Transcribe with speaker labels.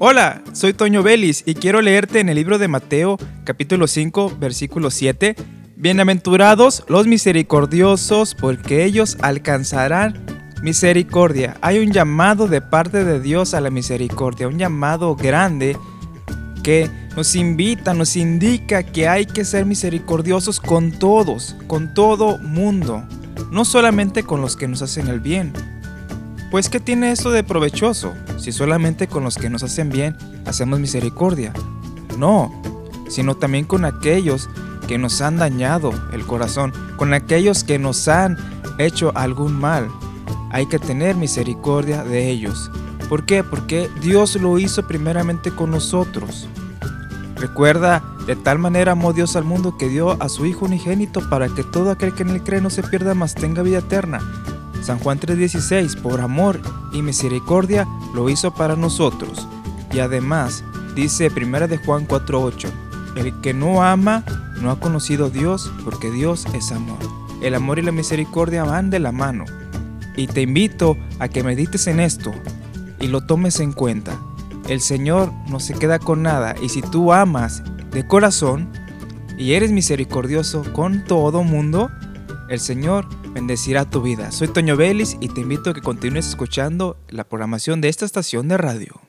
Speaker 1: Hola, soy Toño Vélez y quiero leerte en el libro de Mateo, capítulo 5, versículo 7. Bienaventurados los misericordiosos, porque ellos alcanzarán misericordia. Hay un llamado de parte de Dios a la misericordia, un llamado grande que nos invita, nos indica que hay que ser misericordiosos con todos, con todo mundo, no solamente con los que nos hacen el bien. Pues ¿qué tiene esto de provechoso si solamente con los que nos hacen bien hacemos misericordia? No, sino también con aquellos que nos han dañado el corazón, con aquellos que nos han hecho algún mal. Hay que tener misericordia de ellos. ¿Por qué? Porque Dios lo hizo primeramente con nosotros. Recuerda, de tal manera amó Dios al mundo que dio a su Hijo unigénito para que todo aquel que en él cree no se pierda, mas tenga vida eterna. San Juan 3:16, por amor y misericordia lo hizo para nosotros. Y además, dice 1 de Juan 4:8, el que no ama no ha conocido a Dios porque Dios es amor. El amor y la misericordia van de la mano. Y te invito a que medites en esto y lo tomes en cuenta. El Señor no se queda con nada y si tú amas de corazón y eres misericordioso con todo mundo, el Señor bendecirá tu vida. Soy Toño Vélez y te invito a que continúes escuchando la programación de esta estación de radio.